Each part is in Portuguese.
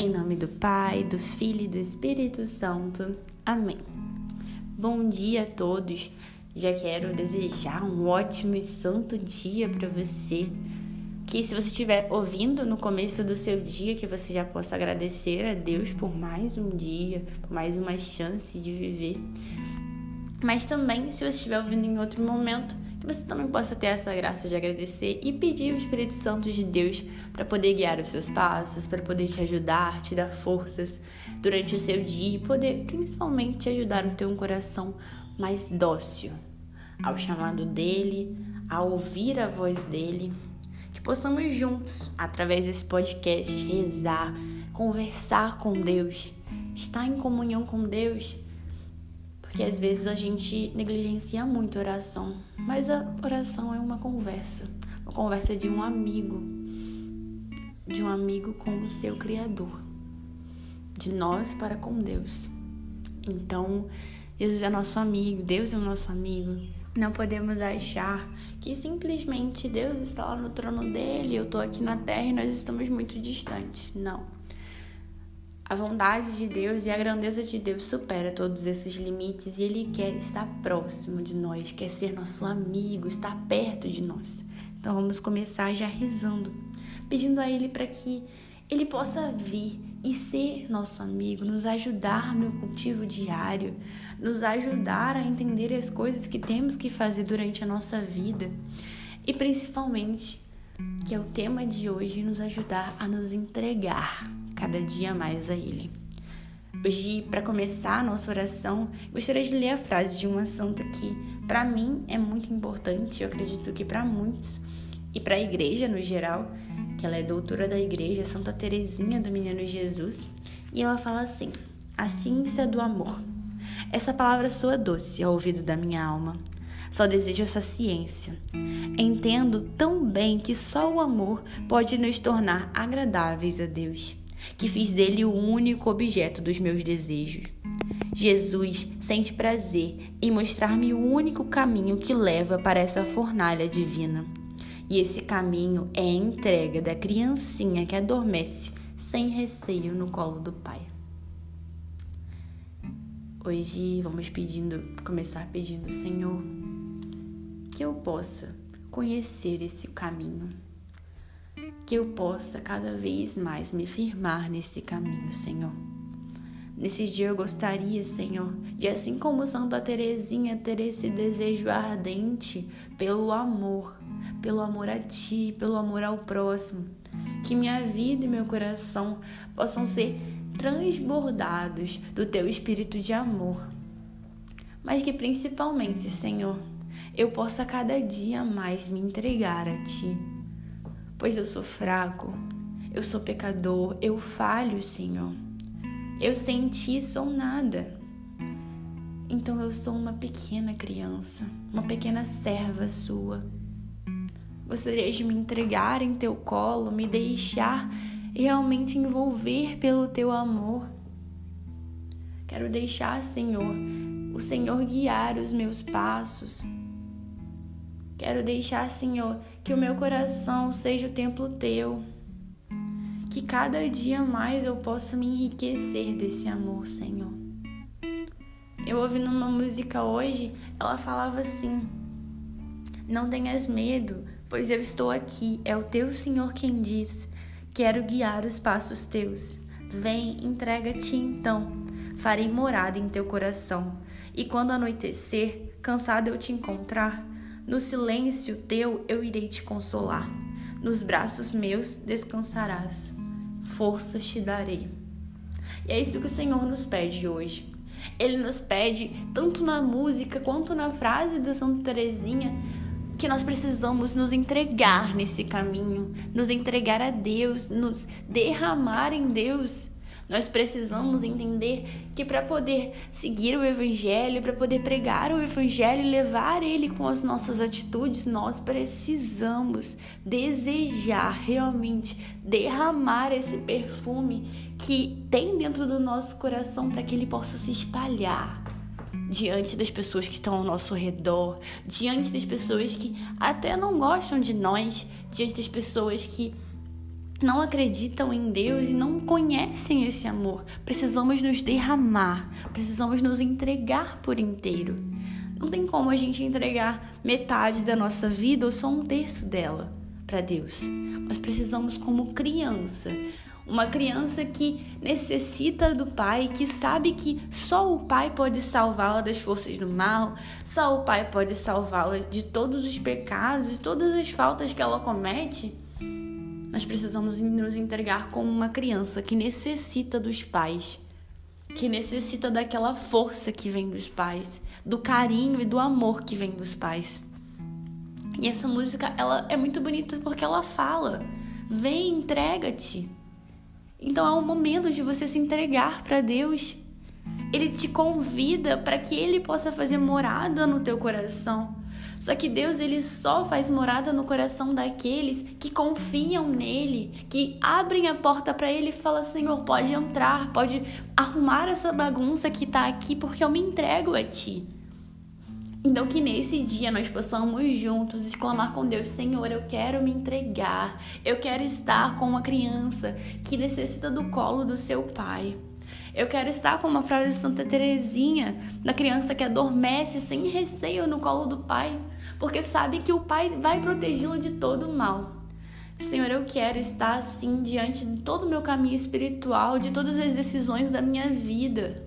Em nome do Pai, do Filho e do Espírito Santo. Amém. Bom dia a todos. Já quero desejar um ótimo e santo dia para você. Que se você estiver ouvindo no começo do seu dia, que você já possa agradecer a Deus por mais um dia, por mais uma chance de viver. Mas também, se você estiver ouvindo em outro momento, que você também possa ter essa graça de agradecer e pedir o Espírito Santo de Deus para poder guiar os seus passos, para poder te ajudar, te dar forças durante o seu dia e poder principalmente te ajudar a ter um coração mais dócil ao chamado dele, a ouvir a voz dele, que possamos juntos, através desse podcast, rezar, conversar com Deus, estar em comunhão com Deus porque às vezes a gente negligencia muito a oração, mas a oração é uma conversa, uma conversa de um amigo, de um amigo com o seu Criador, de nós para com Deus. Então, Jesus é nosso amigo, Deus é o nosso amigo. Não podemos achar que simplesmente Deus está lá no trono dele, eu estou aqui na terra e nós estamos muito distantes. Não. A vontade de Deus e a grandeza de Deus supera todos esses limites e Ele quer estar próximo de nós, quer ser nosso amigo, estar perto de nós. Então vamos começar já rezando, pedindo a Ele para que Ele possa vir e ser nosso amigo, nos ajudar no cultivo diário, nos ajudar a entender as coisas que temos que fazer durante a nossa vida e principalmente, que é o tema de hoje, nos ajudar a nos entregar cada dia mais a Ele. Hoje, para começar a nossa oração, gostaria de ler a frase de uma santa que, para mim, é muito importante, eu acredito que para muitos, e para a igreja no geral, que ela é doutora da igreja, Santa Teresinha do Menino Jesus, e ela fala assim: A ciência do amor. Essa palavra soa doce ao ouvido da minha alma. Só desejo essa ciência. Entendo tão bem que só o amor pode nos tornar agradáveis a Deus que fiz dele o único objeto dos meus desejos. Jesus sente prazer em mostrar-me o único caminho que leva para essa fornalha divina. E esse caminho é a entrega da criancinha que adormece sem receio no colo do Pai. Hoje vamos pedindo, começar pedindo, Senhor, que eu possa conhecer esse caminho que eu possa cada vez mais me firmar nesse caminho, Senhor. Nesse dia eu gostaria, Senhor, de assim como Santa Teresinha ter esse desejo ardente pelo amor, pelo amor a ti, pelo amor ao próximo, que minha vida e meu coração possam ser transbordados do teu espírito de amor. Mas que principalmente, Senhor, eu possa cada dia mais me entregar a ti pois eu sou fraco, eu sou pecador, eu falho, Senhor. Eu sem ti sou nada. Então eu sou uma pequena criança, uma pequena serva sua. Gostaria de me entregar em teu colo, me deixar realmente envolver pelo teu amor. Quero deixar, Senhor, o Senhor guiar os meus passos. Quero deixar, Senhor, que o meu coração seja o templo teu. Que cada dia mais eu possa me enriquecer desse amor, Senhor. Eu ouvi numa música hoje, ela falava assim: Não tenhas medo, pois eu estou aqui, é o teu Senhor quem diz: Quero guiar os passos teus. Vem, entrega-te então, farei morada em teu coração. E quando anoitecer, cansado eu te encontrar, no silêncio teu eu irei te consolar. Nos braços meus descansarás. Forças te darei. E é isso que o Senhor nos pede hoje. Ele nos pede, tanto na música quanto na frase da Santa Teresinha, que nós precisamos nos entregar nesse caminho, nos entregar a Deus, nos derramar em Deus nós precisamos entender que para poder seguir o Evangelho, para poder pregar o Evangelho e levar ele com as nossas atitudes, nós precisamos desejar realmente derramar esse perfume que tem dentro do nosso coração para que ele possa se espalhar diante das pessoas que estão ao nosso redor, diante das pessoas que até não gostam de nós, diante das pessoas que não acreditam em Deus e não conhecem esse amor. Precisamos nos derramar, precisamos nos entregar por inteiro. Não tem como a gente entregar metade da nossa vida ou só um terço dela para Deus. Nós precisamos, como criança, uma criança que necessita do pai, que sabe que só o pai pode salvá-la das forças do mal, só o pai pode salvá-la de todos os pecados e todas as faltas que ela comete. Nós precisamos nos entregar como uma criança que necessita dos pais, que necessita daquela força que vem dos pais, do carinho e do amor que vem dos pais. E essa música, ela é muito bonita porque ela fala: "Vem, entrega-te". Então é um momento de você se entregar para Deus. Ele te convida para que ele possa fazer morada no teu coração. Só que Deus ele só faz morada no coração daqueles que confiam nele, que abrem a porta para ele e falam: Senhor, pode entrar, pode arrumar essa bagunça que está aqui, porque eu me entrego a ti. Então, que nesse dia nós possamos juntos exclamar com Deus: Senhor, eu quero me entregar, eu quero estar com uma criança que necessita do colo do seu pai. Eu quero estar como a frase de Santa Teresinha, da criança que adormece sem receio no colo do pai, porque sabe que o pai vai protegê-lo de todo mal. Senhor, eu quero estar assim diante de todo o meu caminho espiritual, de todas as decisões da minha vida.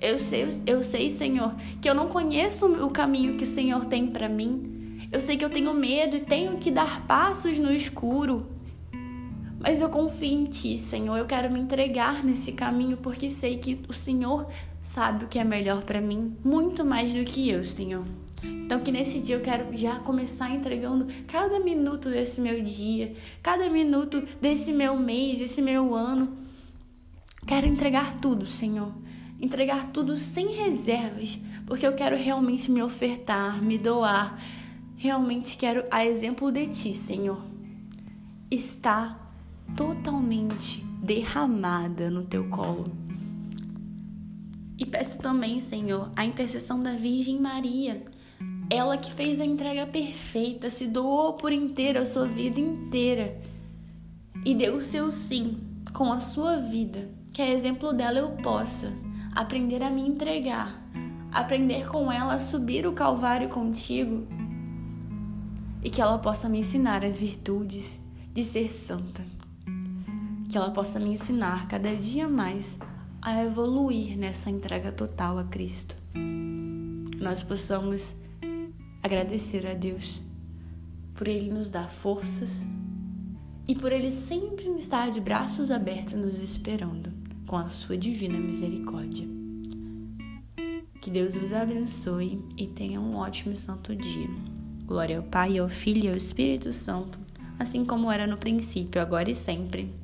Eu sei, eu sei, Senhor, que eu não conheço o caminho que o Senhor tem para mim. Eu sei que eu tenho medo e tenho que dar passos no escuro. Mas eu confio em Ti, Senhor. Eu quero me entregar nesse caminho porque sei que o Senhor sabe o que é melhor para mim, muito mais do que eu, Senhor. Então, que nesse dia eu quero já começar entregando cada minuto desse meu dia, cada minuto desse meu mês, desse meu ano. Quero entregar tudo, Senhor. Entregar tudo sem reservas, porque eu quero realmente me ofertar, me doar. Realmente quero, a exemplo de Ti, Senhor, estar totalmente derramada no teu colo. E peço também, Senhor, a intercessão da Virgem Maria, ela que fez a entrega perfeita, se doou por inteira a sua vida inteira e deu o seu sim com a sua vida, que a exemplo dela eu possa aprender a me entregar, aprender com ela a subir o Calvário contigo e que ela possa me ensinar as virtudes de ser santa que ela possa me ensinar cada dia mais a evoluir nessa entrega total a Cristo. Nós possamos agradecer a Deus por Ele nos dar forças e por Ele sempre estar de braços abertos nos esperando com a Sua divina misericórdia. Que Deus os abençoe e tenha um ótimo e santo dia. Glória ao Pai, ao Filho e ao Espírito Santo, assim como era no princípio, agora e sempre